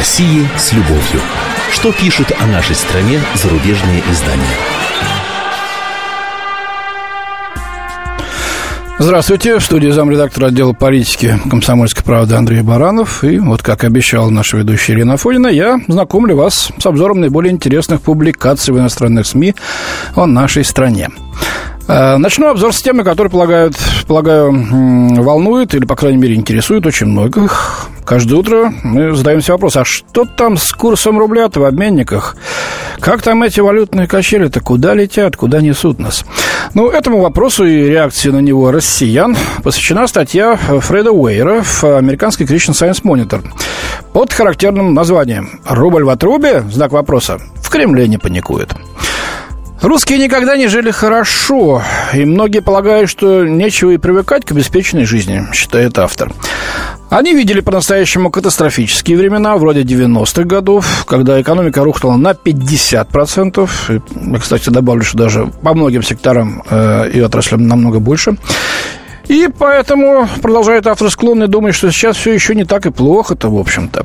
России с любовью. Что пишут о нашей стране зарубежные издания? Здравствуйте, в студии замредактора отдела политики комсомольской правды Андрей Баранов. И вот, как обещал наша ведущая Ирина Афонина, я знакомлю вас с обзором наиболее интересных публикаций в иностранных СМИ о нашей стране. Э, начну обзор с темы, которая, полагают, полагаю, волнует или, по крайней мере, интересует очень многих. Каждое утро мы задаемся вопрос, а что там с курсом рубля-то в обменниках? Как там эти валютные качели-то? Куда летят? Куда несут нас? Ну, этому вопросу и реакции на него россиян посвящена статья Фреда Уэйра в американской Christian Science Monitor под характерным названием «Рубль в отрубе?» Знак вопроса. В Кремле не паникует. Русские никогда не жили хорошо, и многие полагают, что нечего и привыкать к обеспеченной жизни, считает автор. Они видели по-настоящему катастрофические времена, вроде 90-х годов, когда экономика рухнула на 50%. И, я, кстати, добавлю, что даже по многим секторам э, и отраслям намного больше. И поэтому, продолжает автор, склонны думать, что сейчас все еще не так и плохо-то, в общем-то.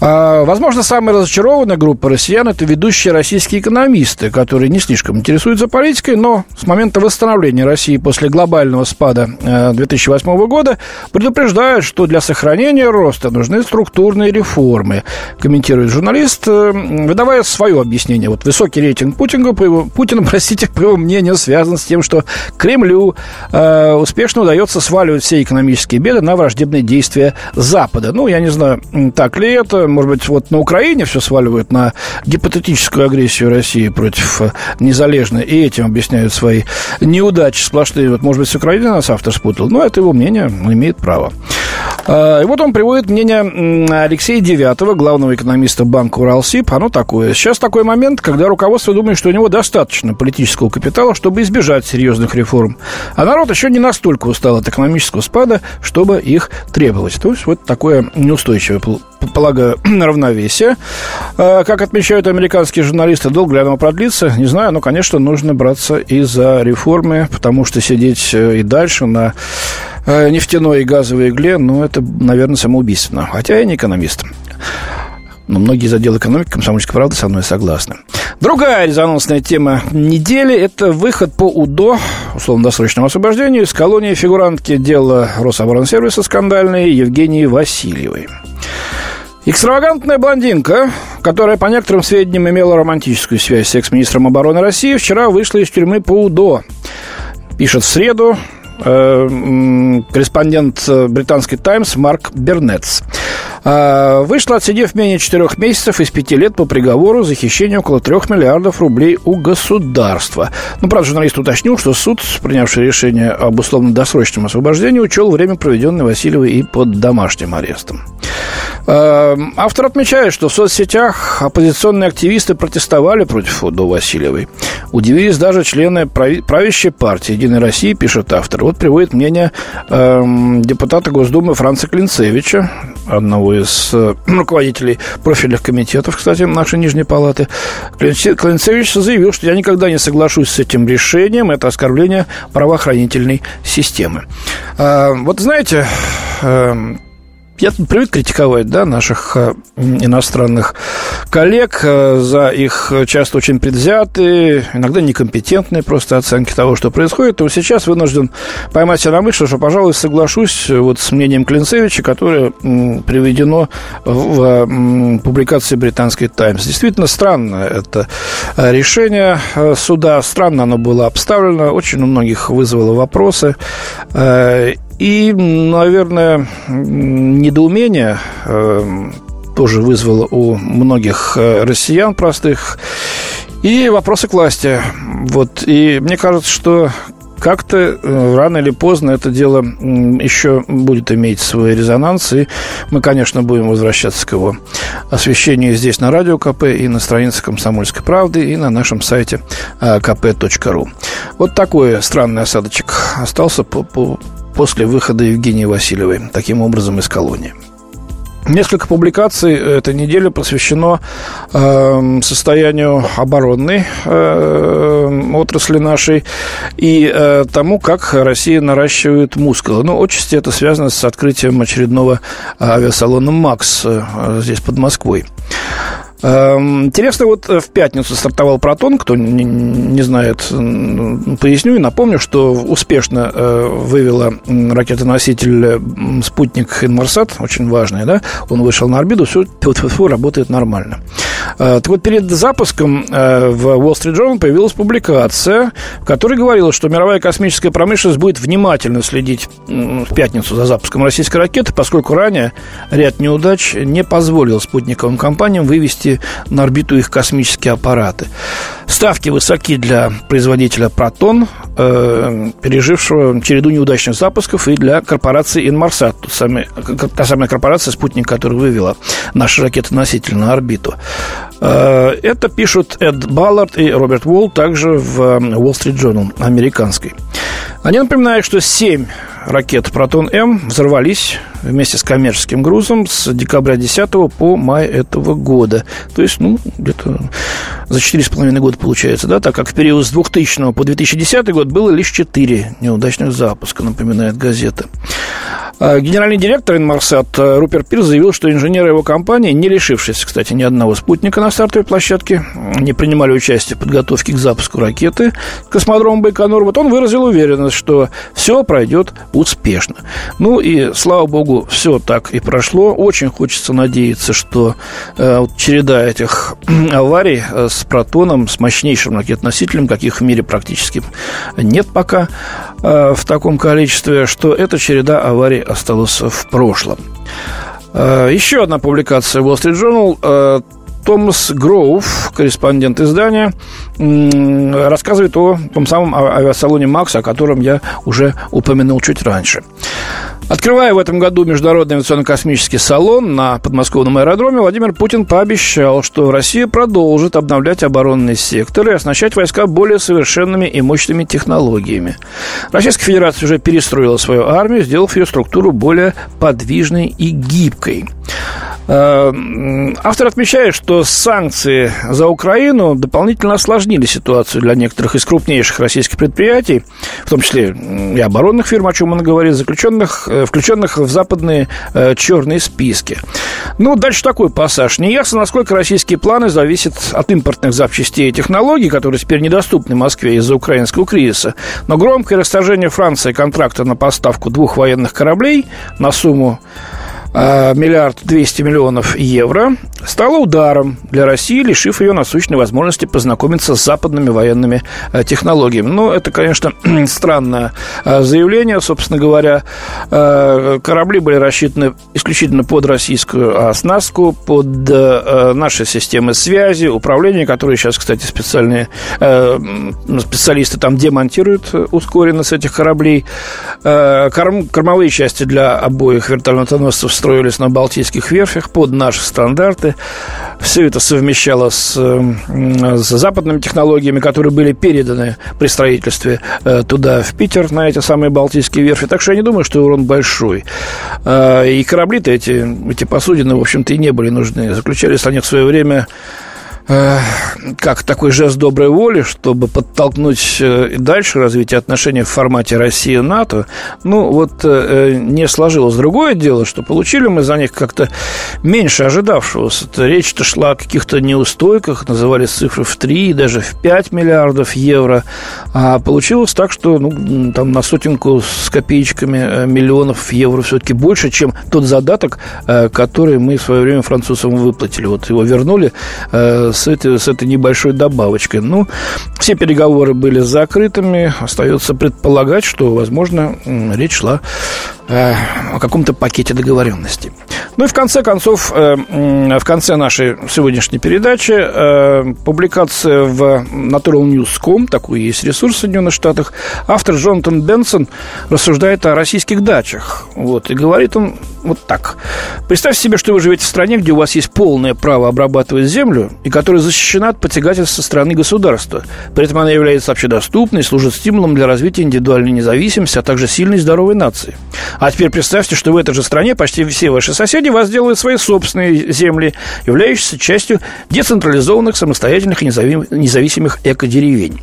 А, возможно, самая разочарованная группа россиян – это ведущие российские экономисты, которые не слишком интересуются политикой, но с момента восстановления России после глобального спада 2008 э, года предупреждают, что для сохранения роста нужны структурные реформы, комментирует журналист, э, выдавая свое объяснение. Вот высокий рейтинг Путина, по его, Путина, простите, по его мнению, связан с тем, что Кремлю э, успешно удается сваливать все экономические беды на враждебные действия Запада. Ну, я не знаю, так ли это, может быть, вот на Украине все сваливают на гипотетическую агрессию России против э, незалежной, и этим объясняют свои неудачи сплошные. Вот, может быть, с Украиной нас автор спутал, но это его мнение, он имеет право. А, и вот он приводит мнение Алексея Девятого, главного экономиста банка Уралсиб. Оно такое. Сейчас такой момент, когда руководство думает, что у него достаточно политического капитала, чтобы избежать серьезных реформ. А народ еще не настолько устал от экономического спада, чтобы их требовать. То есть вот такое неустойчивое, полагаю, равновесие. А, как отмечают американские журналисты, долго ли оно продлится, не знаю, но, конечно, нужно браться и за реформы, потому что сидеть э, и дальше на э, нефтяной и газовой игле, ну, это, наверное, самоубийственно. Хотя я не экономист. Но многие из отдела экономики комсомольской правды со мной согласны. Другая резонансная тема недели – это выход по УДО, условно-досрочному освобождению, из колонии фигурантки дела Рособоронсервиса скандальной Евгении Васильевой. Экстравагантная блондинка, которая, по некоторым сведениям, имела романтическую связь с экс-министром обороны России, вчера вышла из тюрьмы по УДО. Пишет в среду э, корреспондент британской «Таймс» Марк Бернетс. А, вышла, отсидев менее четырех месяцев из пяти лет по приговору за хищение около трех миллиардов рублей у государства. Ну, правда, журналист уточнил, что суд, принявший решение об условно-досрочном освобождении, учел время, проведенное Васильевой и под домашним арестом. А, автор отмечает, что в соцсетях оппозиционные активисты протестовали против Удо Васильевой. Удивились даже члены правящей партии «Единой России», пишет автор. Вот приводит мнение э, депутата Госдумы Франца Клинцевича, одного из э, руководителей профильных комитетов, кстати, нашей Нижней Палаты. Клинцевич заявил, что я никогда не соглашусь с этим решением. Это оскорбление правоохранительной системы. Э, вот знаете, э, я тут привык критиковать да, наших э, иностранных коллег э, за их часто очень предвзятые, иногда некомпетентные просто оценки того, что происходит. То сейчас вынужден поймать себя на мысли, что, пожалуй, соглашусь вот с мнением Клинцевича, которое приведено в публикации британской «Таймс». Действительно странно это решение э, суда. Странно оно было обставлено, очень у многих вызвало вопросы. И, наверное, недоумение э, тоже вызвало у многих э, россиян простых и вопросы к власти. Вот. И мне кажется, что как-то э, рано или поздно это дело еще будет иметь свой резонанс, и мы, конечно, будем возвращаться к его освещению здесь на Радио КП и на странице «Комсомольской правды» и на нашем сайте kp.ru. Вот такой странный осадочек остался по, после выхода Евгении Васильевой, таким образом, из колонии. Несколько публикаций этой недели посвящено э, состоянию оборонной э, отрасли нашей и э, тому, как Россия наращивает мускулы. Ну, отчасти это связано с открытием очередного авиасалона «Макс» э, здесь под Москвой. Эм, интересно, вот э, в пятницу стартовал «Протон», кто не, не знает, поясню и напомню, что успешно э, вывела ракетоноситель спутник «Инмарсат», очень важный, да, он вышел на орбиту, все, работает нормально. Э, так вот, перед запуском в Wall Street Journal появилась публикация, в которой говорилось, что мировая космическая промышленность будет внимательно следить в пятницу за запуском российской ракеты, поскольку ранее ряд неудач не позволил спутниковым компаниям вывести вывести на орбиту их космические аппараты. Ставки высоки для производителя «Протон», э, пережившего череду неудачных запусков, и для корпорации «Инмарсат», та самая корпорация, спутник, которая вывела наши ракеты-носители на орбиту. Э, это пишут Эд Баллард и Роберт Уолл также в Wall Street Journal американской. Они напоминают, что семь ракет «Протон-М» взорвались вместе с коммерческим грузом с декабря 10 по май этого года. То есть, ну, где-то за 4,5 года получается, да, так как в период с 2000 по 2010 год было лишь 4 неудачных запуска, напоминает газета. А генеральный директор Инмарсат э, Рупер Пир заявил, что инженеры его компании, не лишившись, кстати, ни одного спутника на стартовой площадке, не принимали участие в подготовке к запуску ракеты космодрома Байконур. Вот он выразил уверенность, что все пройдет успешно. Ну и, слава богу, все так и прошло. Очень хочется надеяться, что э, вот череда этих аварий э, с протоном, с мощнейшим ракетоносителем, каких в мире практически нет пока э, в таком количестве, что эта череда аварий осталось в прошлом. Э, еще одна публикация Wall Street Journal. Э, Томас Гроув, корреспондент издания, рассказывает о том самом авиасалоне «Макс», о котором я уже упомянул чуть раньше. Открывая в этом году Международный авиационно-космический салон на подмосковном аэродроме, Владимир Путин пообещал, что Россия продолжит обновлять оборонный сектор и оснащать войска более совершенными и мощными технологиями. Российская Федерация уже перестроила свою армию, сделав ее структуру более подвижной и гибкой. Э, автор отмечает, что санкции за Украину дополнительно осложнили ситуацию для некоторых из крупнейших российских предприятий, в том числе и оборонных фирм, о чем он говорит, заключенных, э, включенных в западные э, черные списки. Ну, дальше такой пассаж. Неясно, насколько российские планы зависят от импортных запчастей и технологий, которые теперь недоступны Москве из-за украинского кризиса. Но громкое расторжение Франции контракта на поставку двух военных кораблей на сумму миллиард двести миллионов евро, стало ударом для России, лишив ее насущной возможности познакомиться с западными военными а, технологиями. Ну, это, конечно, странное а, заявление, собственно говоря. Корабли были рассчитаны исключительно под российскую оснастку, под наши системы связи, управления, которые сейчас, кстати, специальные специалисты там демонтируют ускоренно с этих кораблей. Кормовые части для обоих вертолетоносцев строились на Балтийских верфях под наши стандарты. Все это совмещалось с, с западными технологиями, которые были переданы при строительстве э, туда, в Питер, на эти самые Балтийские верфи. Так что я не думаю, что урон большой. Э, и корабли-то эти, эти посудины, в общем-то, и не были нужны. Заключались они в свое время как такой жест доброй воли, чтобы подтолкнуть э, дальше развитие отношений в формате России-НАТО, ну, вот э, не сложилось. Другое дело, что получили мы за них как-то меньше ожидавшегося. Речь-то шла о каких-то неустойках, назывались цифры в 3, даже в 5 миллиардов евро. А получилось так, что ну, там на сотенку с копеечками э, миллионов евро все-таки больше, чем тот задаток, который мы в свое время французам выплатили. Вот его вернули с этой, с этой небольшой добавочкой. Ну, все переговоры были закрытыми. Остается предполагать, что, возможно, речь шла э, о каком-то пакете договоренности. Ну и в конце концов, э, в конце нашей сегодняшней передачи э, публикация в naturalnews.com, такой есть ресурс в Соединенных Штатах, автор Джонатан Бенсон рассуждает о российских дачах. Вот, и говорит он вот так. Представьте себе, что вы живете в стране, где у вас есть полное право обрабатывать землю, и которая защищена от потягательств со стороны государства. При этом она является общедоступной, служит стимулом для развития индивидуальной независимости, а также сильной здоровой нации. А теперь представьте, что в этой же стране почти все ваши соседи вас делают свои собственные земли, являющиеся частью децентрализованных, самостоятельных и независимых экодеревень.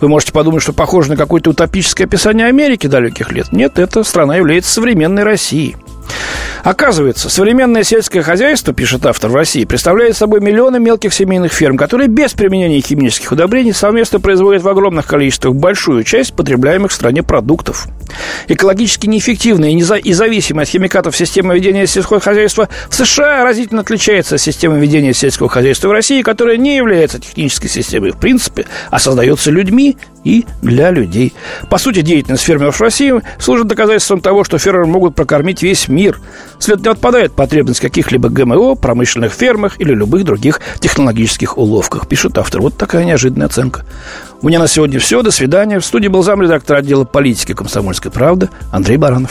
Вы можете подумать, что похоже на какое-то утопическое описание Америки далеких лет. Нет, эта страна является современной Россией. Оказывается, современное сельское хозяйство, пишет автор в России, представляет собой миллионы мелких семейных ферм, которые без применения химических удобрений совместно производят в огромных количествах большую часть потребляемых в стране продуктов. Экологически неэффективная и зависимая от химикатов система ведения сельского хозяйства в США разительно отличается от системы ведения сельского хозяйства в России, которая не является технической системой в принципе, а создается людьми и для людей. По сути, деятельность фермеров в России служит доказательством того, что фермеры могут прокормить весь мир. Следовательно, отпадает потребность каких-либо ГМО, промышленных фермах или любых других технологических уловках, пишет автор. Вот такая неожиданная оценка. У меня на сегодня все. До свидания. В студии был замредактор отдела политики комсомольской правды Андрей Баранов.